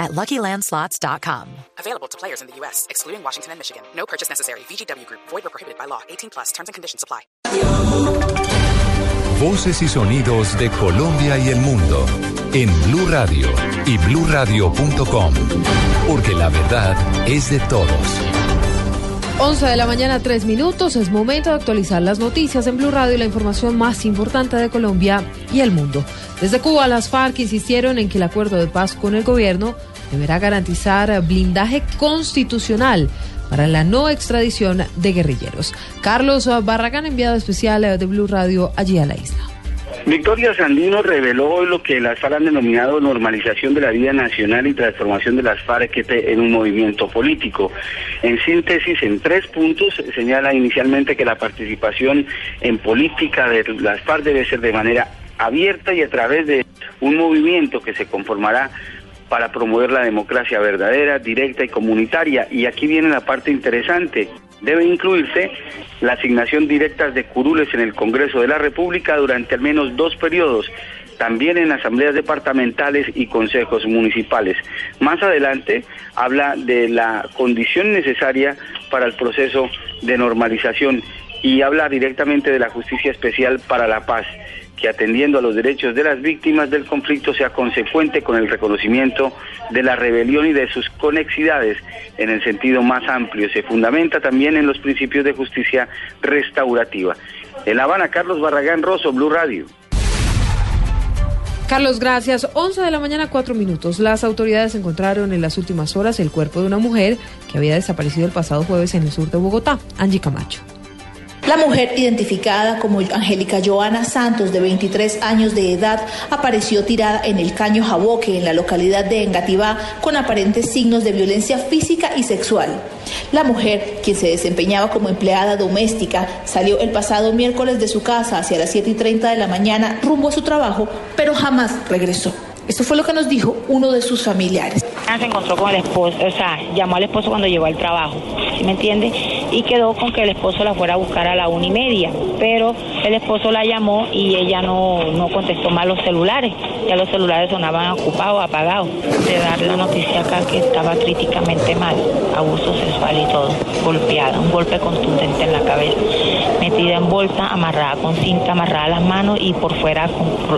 at LuckyLandSlots.com. Available to players in the U.S., excluding Washington and Michigan. No purchase necessary. VGW Group. Void or prohibited by law. 18 plus. Terms and conditions apply. Voces y sonidos de Colombia y el mundo en Blue Radio y BlueRadio.com, porque la verdad es de todos. 11 de la mañana, 3 minutos. Es momento de actualizar las noticias en Blue Radio y la información más importante de Colombia y el mundo. Desde Cuba, las FARC insistieron en que el acuerdo de paz con el gobierno deberá garantizar blindaje constitucional para la no extradición de guerrilleros. Carlos Barragán, enviado especial de Blue Radio allí a la isla. Victoria Sandino reveló hoy lo que las FARC han denominado normalización de la vida nacional y transformación de las FARC en un movimiento político. En síntesis, en tres puntos, señala inicialmente que la participación en política de las FARC debe ser de manera abierta y a través de un movimiento que se conformará para promover la democracia verdadera, directa y comunitaria. Y aquí viene la parte interesante. Debe incluirse la asignación directa de curules en el Congreso de la República durante al menos dos periodos, también en asambleas departamentales y consejos municipales. Más adelante habla de la condición necesaria para el proceso de normalización y habla directamente de la justicia especial para la paz que atendiendo a los derechos de las víctimas del conflicto sea consecuente con el reconocimiento de la rebelión y de sus conexidades en el sentido más amplio. Se fundamenta también en los principios de justicia restaurativa. En La Habana, Carlos Barragán Rosso, Blue Radio. Carlos, gracias. 11 de la mañana, 4 minutos. Las autoridades encontraron en las últimas horas el cuerpo de una mujer que había desaparecido el pasado jueves en el sur de Bogotá, Angie Camacho. La mujer, identificada como Angélica Joana Santos, de 23 años de edad, apareció tirada en el caño Jaboque, en la localidad de Engativá, con aparentes signos de violencia física y sexual. La mujer, quien se desempeñaba como empleada doméstica, salió el pasado miércoles de su casa hacia las 7 y 30 de la mañana rumbo a su trabajo, pero jamás regresó. Esto fue lo que nos dijo uno de sus familiares. Se encontró con el esposo, o sea, llamó al esposo cuando llegó al trabajo, ¿sí me entiende? Y quedó con que el esposo la fuera a buscar a la una y media, pero el esposo la llamó y ella no, no contestó más los celulares, ya los celulares sonaban ocupados, apagados. De dar la noticia acá que estaba críticamente mal, abuso sexual y todo, golpeada, un golpe contundente en la cabeza, metida en bolsa, amarrada con cinta, amarrada las manos y por fuera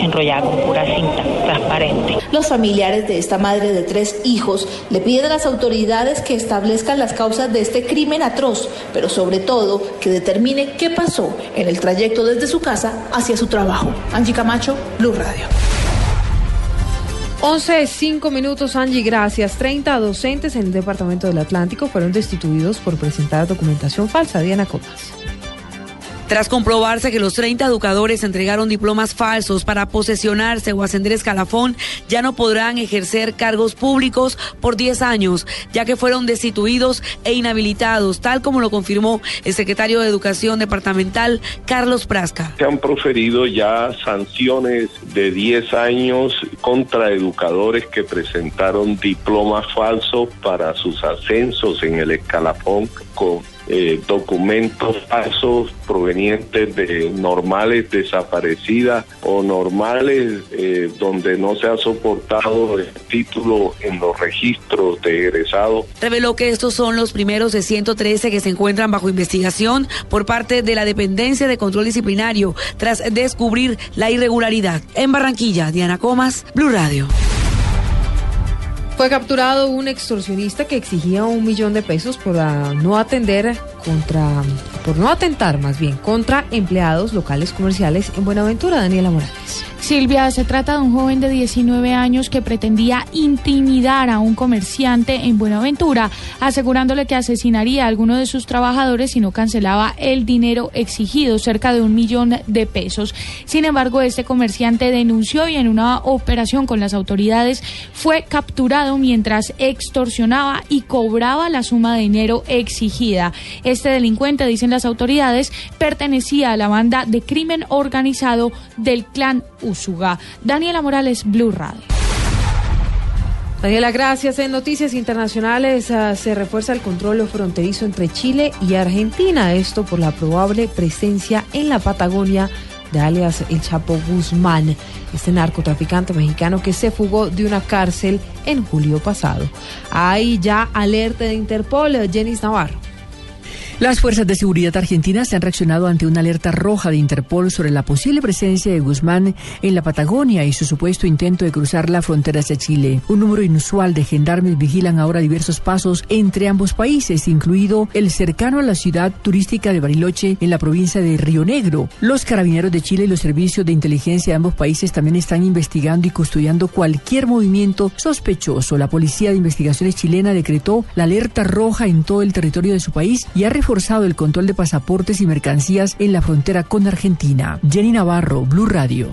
enrollada con pura cinta transparente. Los familiares de esta madre de tres hijos le piden a las autoridades que establezcan las causas de este crimen atroz, pero sobre todo que determine qué pasó en el trayecto desde su casa hacia su trabajo. Angie Camacho, Blue Radio. 11, 5 minutos, Angie, gracias. 30 docentes en el Departamento del Atlántico fueron destituidos por presentar documentación falsa. Diana Copas. Tras comprobarse que los 30 educadores entregaron diplomas falsos para posesionarse o ascender escalafón, ya no podrán ejercer cargos públicos por 10 años, ya que fueron destituidos e inhabilitados, tal como lo confirmó el secretario de Educación Departamental, Carlos Prasca. Se han proferido ya sanciones de 10 años contra educadores que presentaron diplomas falsos para sus ascensos en el escalafón con eh, documentos falsos provenientes de normales desaparecidas o normales eh, donde no se ha soportado el título en los registros de egresados. Reveló que estos son los primeros de 113 que se encuentran bajo investigación por parte de la Dependencia de Control Disciplinario tras descubrir la irregularidad. En Barranquilla, Diana Comas, Blue Radio. Fue capturado un extorsionista que exigía un millón de pesos por no atender contra, por no atentar más bien contra empleados locales comerciales en Buenaventura, Daniela Morales. Silvia, se trata de un joven de 19 años que pretendía intimidar a un comerciante en Buenaventura, asegurándole que asesinaría a alguno de sus trabajadores si no cancelaba el dinero exigido, cerca de un millón de pesos. Sin embargo, este comerciante denunció y en una operación con las autoridades fue capturado mientras extorsionaba y cobraba la suma de dinero exigida. Este delincuente, dicen las autoridades, pertenecía a la banda de crimen organizado del clan Usuga. Daniela Morales, Blue Radio. Daniela, gracias. En noticias internacionales uh, se refuerza el control fronterizo entre Chile y Argentina. Esto por la probable presencia en la Patagonia de alias El Chapo Guzmán, este narcotraficante mexicano que se fugó de una cárcel en julio pasado. Hay ya alerta de Interpol, Jenis Navarro. Las fuerzas de seguridad argentinas han reaccionado ante una alerta roja de Interpol sobre la posible presencia de Guzmán en la Patagonia y su supuesto intento de cruzar la frontera hacia Chile. Un número inusual de gendarmes vigilan ahora diversos pasos entre ambos países, incluido el cercano a la ciudad turística de Bariloche en la provincia de Río Negro. Los carabineros de Chile y los servicios de inteligencia de ambos países también están investigando y custodiando cualquier movimiento sospechoso. La Policía de Investigaciones chilena decretó la alerta roja en todo el territorio de su país y ha reforzado el control de pasaportes y mercancías en la frontera con Argentina. Jenny Navarro, Blue Radio.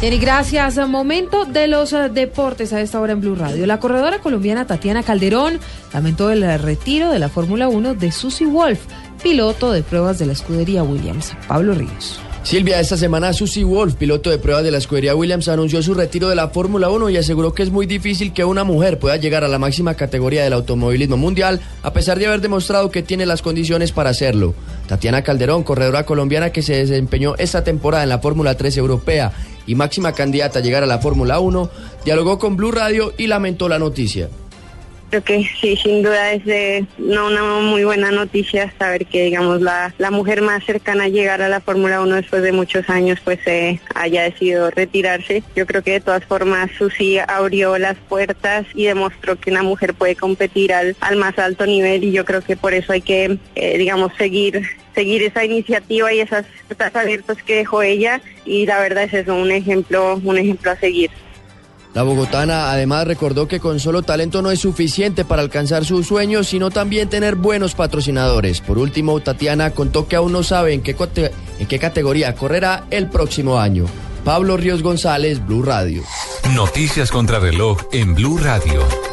Jenny, gracias. Momento de los uh, deportes a esta hora en Blue Radio. La corredora colombiana Tatiana Calderón lamentó el retiro de la Fórmula 1 de Susie Wolf, piloto de pruebas de la escudería Williams. Pablo Ríos. Silvia, esta semana Susie Wolf, piloto de pruebas de la escudería Williams, anunció su retiro de la Fórmula 1 y aseguró que es muy difícil que una mujer pueda llegar a la máxima categoría del automovilismo mundial, a pesar de haber demostrado que tiene las condiciones para hacerlo. Tatiana Calderón, corredora colombiana que se desempeñó esta temporada en la Fórmula 3 europea y máxima candidata a llegar a la Fórmula 1, dialogó con Blue Radio y lamentó la noticia. Creo que sí, sin duda es de, no, una muy buena noticia saber que, digamos, la, la mujer más cercana a llegar a la Fórmula 1 después de muchos años, pues eh, haya decidido retirarse. Yo creo que de todas formas Susi abrió las puertas y demostró que una mujer puede competir al, al más alto nivel y yo creo que por eso hay que, eh, digamos, seguir seguir esa iniciativa y esas puertas abiertas que dejó ella y la verdad es eso, un ejemplo, un ejemplo a seguir. La bogotana además recordó que con solo talento no es suficiente para alcanzar sus sueños, sino también tener buenos patrocinadores. Por último, Tatiana contó que aún no sabe en qué, categoría correrá el próximo año. Pablo Ríos González, Blue Radio. Noticias contra reloj en Blue Radio.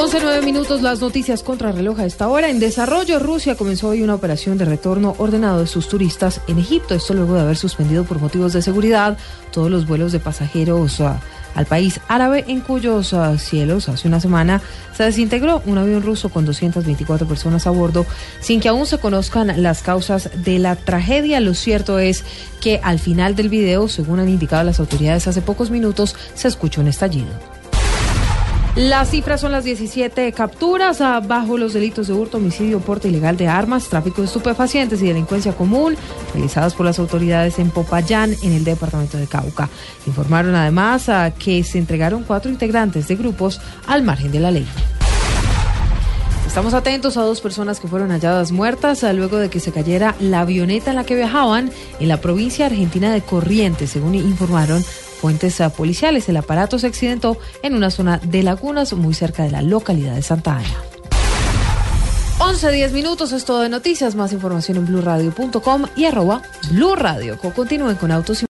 11, 9 minutos, las noticias contra reloj a esta hora. En desarrollo, Rusia comenzó hoy una operación de retorno ordenado de sus turistas en Egipto. Esto luego de haber suspendido por motivos de seguridad todos los vuelos de pasajeros uh, al país árabe, en cuyos uh, cielos hace una semana se desintegró un avión ruso con 224 personas a bordo, sin que aún se conozcan las causas de la tragedia. Lo cierto es que al final del video, según han indicado las autoridades hace pocos minutos, se escuchó un estallido. Las cifras son las 17 capturas ah, bajo los delitos de hurto, homicidio, porte ilegal de armas, tráfico de estupefacientes y delincuencia común realizadas por las autoridades en Popayán, en el departamento de Cauca. Informaron además a que se entregaron cuatro integrantes de grupos al margen de la ley. Estamos atentos a dos personas que fueron halladas muertas ah, luego de que se cayera la avioneta en la que viajaban en la provincia argentina de Corrientes, según informaron fuentes uh, policiales. El aparato se accidentó en una zona de lagunas muy cerca de la localidad de Santa Ana. 11, 10 minutos es todo de noticias. Más información en blurradio.com y arroba blurradio. Continúen con autos y